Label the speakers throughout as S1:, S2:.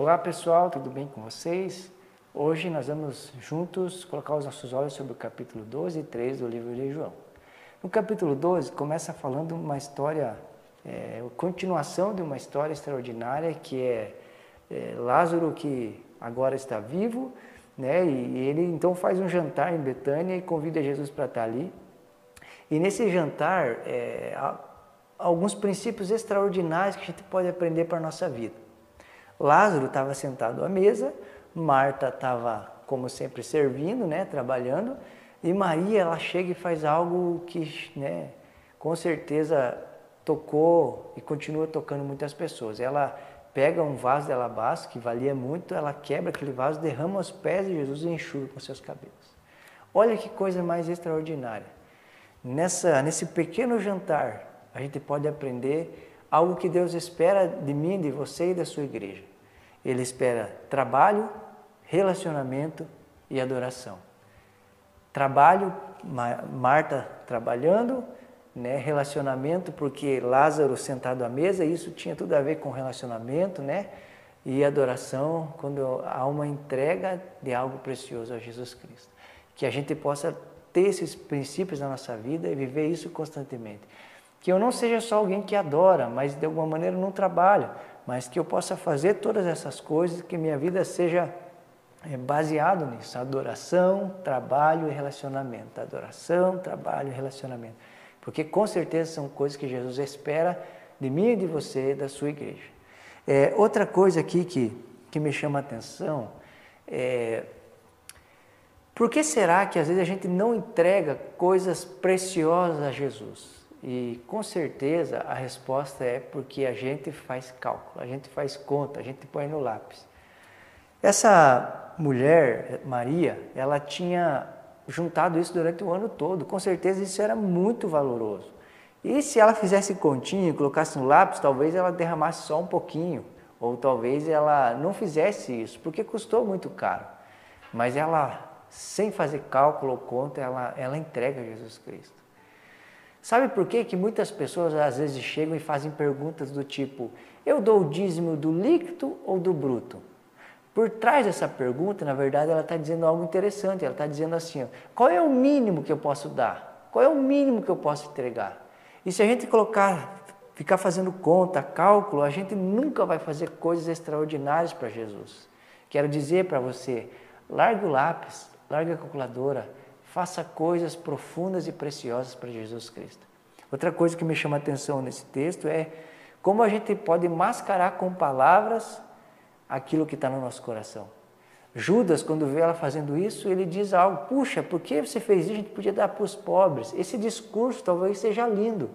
S1: Olá pessoal, tudo bem com vocês? Hoje nós vamos juntos colocar os nossos olhos sobre o capítulo 12 e 13 do livro de João. No capítulo 12 começa falando uma história, é, continuação de uma história extraordinária que é, é Lázaro que agora está vivo, né? E ele então faz um jantar em Betânia e convida Jesus para estar ali. E nesse jantar, é, há alguns princípios extraordinários que a gente pode aprender para a nossa vida. Lázaro estava sentado à mesa, Marta estava, como sempre, servindo, né, trabalhando, e Maria, ela chega e faz algo que, né, com certeza tocou e continua tocando muitas pessoas. Ela pega um vaso de alabastro que valia muito, ela quebra aquele vaso, derrama aos pés de Jesus e enxuga com seus cabelos. Olha que coisa mais extraordinária. Nessa, nesse pequeno jantar, a gente pode aprender algo que Deus espera de mim, de você e da sua igreja. Ele espera trabalho, relacionamento e adoração. Trabalho, Marta trabalhando, né, relacionamento, porque Lázaro sentado à mesa, isso tinha tudo a ver com relacionamento, né? E adoração, quando há uma entrega de algo precioso a Jesus Cristo. Que a gente possa ter esses princípios na nossa vida e viver isso constantemente. Que eu não seja só alguém que adora, mas de alguma maneira não trabalha, mas que eu possa fazer todas essas coisas, que minha vida seja é, baseado nisso, adoração, trabalho e relacionamento, adoração, trabalho e relacionamento, porque com certeza são coisas que Jesus espera de mim e de você, da sua igreja. É, outra coisa aqui que, que me chama a atenção é por que será que às vezes a gente não entrega coisas preciosas a Jesus? E com certeza a resposta é porque a gente faz cálculo, a gente faz conta, a gente põe no lápis. Essa mulher, Maria, ela tinha juntado isso durante o ano todo, com certeza isso era muito valoroso. E se ela fizesse continho, colocasse no lápis, talvez ela derramasse só um pouquinho, ou talvez ela não fizesse isso, porque custou muito caro. Mas ela, sem fazer cálculo ou conta, ela, ela entrega Jesus Cristo. Sabe por quê? que muitas pessoas às vezes chegam e fazem perguntas do tipo: eu dou o dízimo do líquido ou do bruto? Por trás dessa pergunta, na verdade, ela está dizendo algo interessante. Ela está dizendo assim: ó, qual é o mínimo que eu posso dar? Qual é o mínimo que eu posso entregar? E se a gente colocar, ficar fazendo conta, cálculo, a gente nunca vai fazer coisas extraordinárias para Jesus. Quero dizer para você: largue o lápis, largue a calculadora, faça coisas profundas e preciosas para Jesus Cristo. Outra coisa que me chama a atenção nesse texto é como a gente pode mascarar com palavras aquilo que está no nosso coração. Judas, quando vê ela fazendo isso, ele diz algo: Puxa, por que você fez isso? A gente podia dar para os pobres. Esse discurso talvez seja lindo,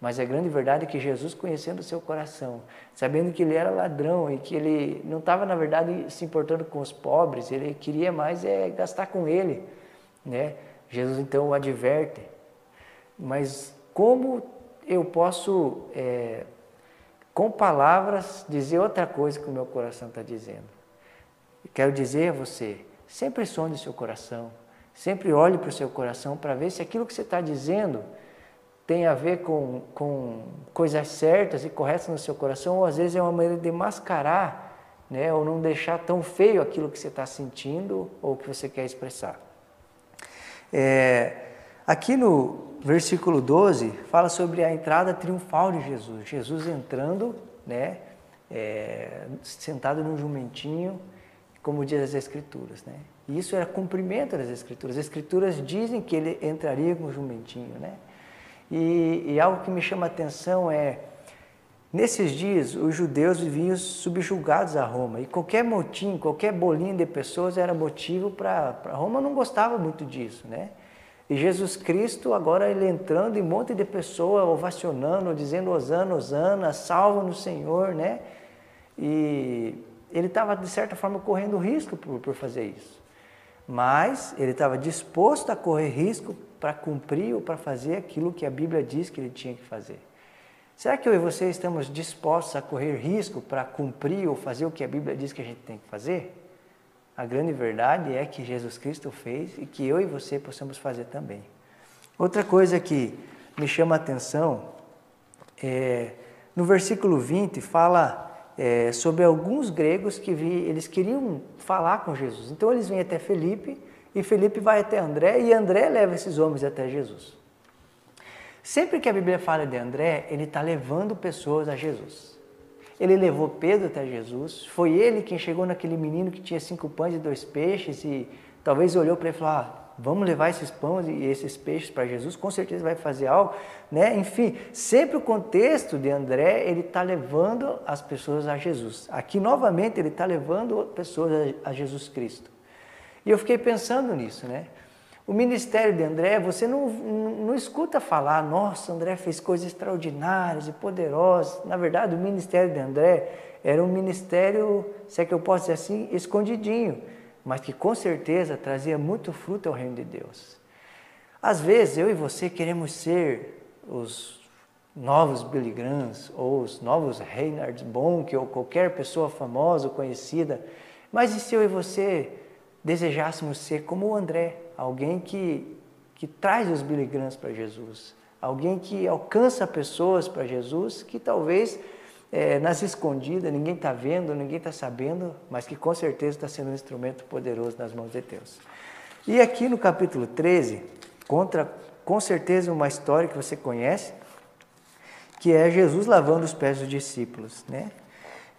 S1: mas a grande verdade é que Jesus, conhecendo o seu coração, sabendo que ele era ladrão e que ele não estava, na verdade, se importando com os pobres, ele queria mais é gastar com ele. Né? Jesus então o adverte. Mas como eu posso, é, com palavras, dizer outra coisa que o meu coração está dizendo? quero dizer a você, sempre sonde o seu coração, sempre olhe para o seu coração para ver se aquilo que você está dizendo tem a ver com, com coisas certas e corretas no seu coração, ou às vezes é uma maneira de mascarar, né, ou não deixar tão feio aquilo que você está sentindo ou que você quer expressar. É, aqui no versículo 12 fala sobre a entrada triunfal de Jesus. Jesus entrando, né, é, sentado num jumentinho, como diz as Escrituras. Né? Isso era cumprimento das Escrituras. As Escrituras dizem que ele entraria com o jumentinho. Né? E, e algo que me chama a atenção é Nesses dias, os judeus viviam subjugados a Roma e qualquer motim, qualquer bolinho de pessoas era motivo para. Roma não gostava muito disso, né? E Jesus Cristo, agora ele entrando e um monte de pessoas ovacionando, dizendo Osana, Osana, salva no Senhor, né? E ele estava, de certa forma, correndo risco por, por fazer isso. Mas ele estava disposto a correr risco para cumprir ou para fazer aquilo que a Bíblia diz que ele tinha que fazer. Será que eu e você estamos dispostos a correr risco para cumprir ou fazer o que a Bíblia diz que a gente tem que fazer? A grande verdade é que Jesus Cristo fez e que eu e você possamos fazer também. Outra coisa que me chama a atenção é no versículo 20 fala é, sobre alguns gregos que vi, eles queriam falar com Jesus. Então eles vêm até Felipe e Felipe vai até André e André leva esses homens até Jesus. Sempre que a Bíblia fala de André, ele está levando pessoas a Jesus. Ele levou Pedro até Jesus, foi ele quem chegou naquele menino que tinha cinco pães e dois peixes e talvez olhou para ele e falou: ah, vamos levar esses pães e esses peixes para Jesus, com certeza vai fazer algo, né? Enfim, sempre o contexto de André, ele está levando as pessoas a Jesus. Aqui, novamente, ele está levando pessoas a Jesus Cristo. E eu fiquei pensando nisso, né? O ministério de André, você não, não escuta falar, nossa, André fez coisas extraordinárias e poderosas. Na verdade, o ministério de André era um ministério, se é que eu posso dizer assim, escondidinho mas que com certeza trazia muito fruto ao reino de Deus. Às vezes eu e você queremos ser os novos Billy Grahams ou os novos Reinhard Bonk ou qualquer pessoa famosa ou conhecida, mas e se eu e você desejássemos ser como o André, alguém que, que traz os Billy Grahams para Jesus, alguém que alcança pessoas para Jesus que talvez é, nas escondidas, ninguém está vendo, ninguém está sabendo, mas que com certeza está sendo um instrumento poderoso nas mãos de Deus. E aqui no capítulo 13, contra com certeza uma história que você conhece, que é Jesus lavando os pés dos discípulos, né?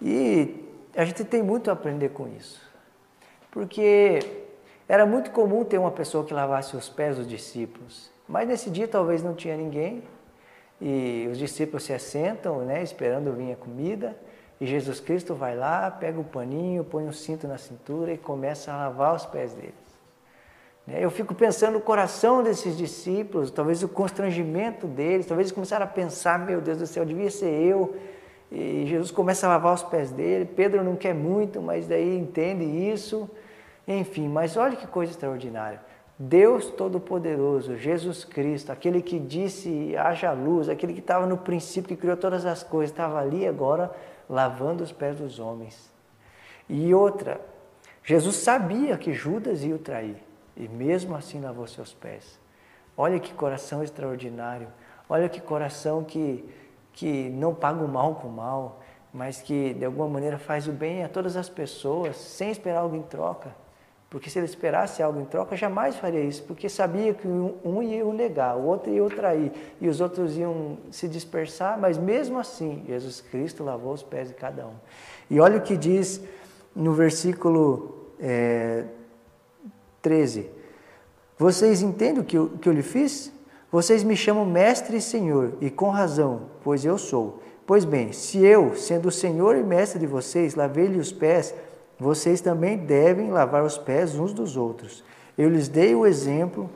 S1: E a gente tem muito a aprender com isso, porque era muito comum ter uma pessoa que lavasse os pés dos discípulos, mas nesse dia talvez não tinha ninguém, e os discípulos se assentam, né, esperando vir a comida, e Jesus Cristo vai lá, pega o paninho, põe um cinto na cintura e começa a lavar os pés deles. Né, eu fico pensando no coração desses discípulos, talvez o constrangimento deles, talvez eles começaram a pensar, meu Deus do céu, devia ser eu. E Jesus começa a lavar os pés dele. Pedro não quer muito, mas daí entende isso. Enfim, mas olha que coisa extraordinária. Deus Todo-Poderoso, Jesus Cristo, aquele que disse haja luz, aquele que estava no princípio, que criou todas as coisas, estava ali agora lavando os pés dos homens. E outra, Jesus sabia que Judas ia o trair e mesmo assim lavou seus pés. Olha que coração extraordinário, olha que coração que, que não paga o mal com o mal, mas que de alguma maneira faz o bem a todas as pessoas sem esperar algo em troca. Porque se ele esperasse algo em troca, jamais faria isso, porque sabia que um ia o negar, o outro ia o trair, e os outros iam se dispersar, mas mesmo assim, Jesus Cristo lavou os pés de cada um. E olha o que diz no versículo é, 13: Vocês entendem o que eu, que eu lhe fiz? Vocês me chamam mestre e senhor, e com razão, pois eu sou. Pois bem, se eu, sendo o senhor e mestre de vocês, lavei-lhe os pés, vocês também devem lavar os pés uns dos outros. Eu lhes dei o exemplo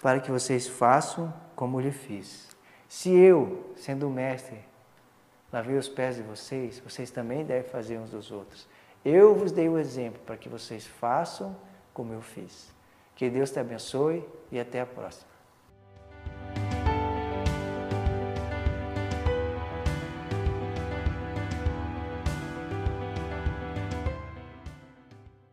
S1: para que vocês façam como lhe fiz. Se eu, sendo mestre, lavei os pés de vocês, vocês também devem fazer uns dos outros. Eu vos dei o exemplo para que vocês façam como eu fiz. Que Deus te abençoe e até a próxima.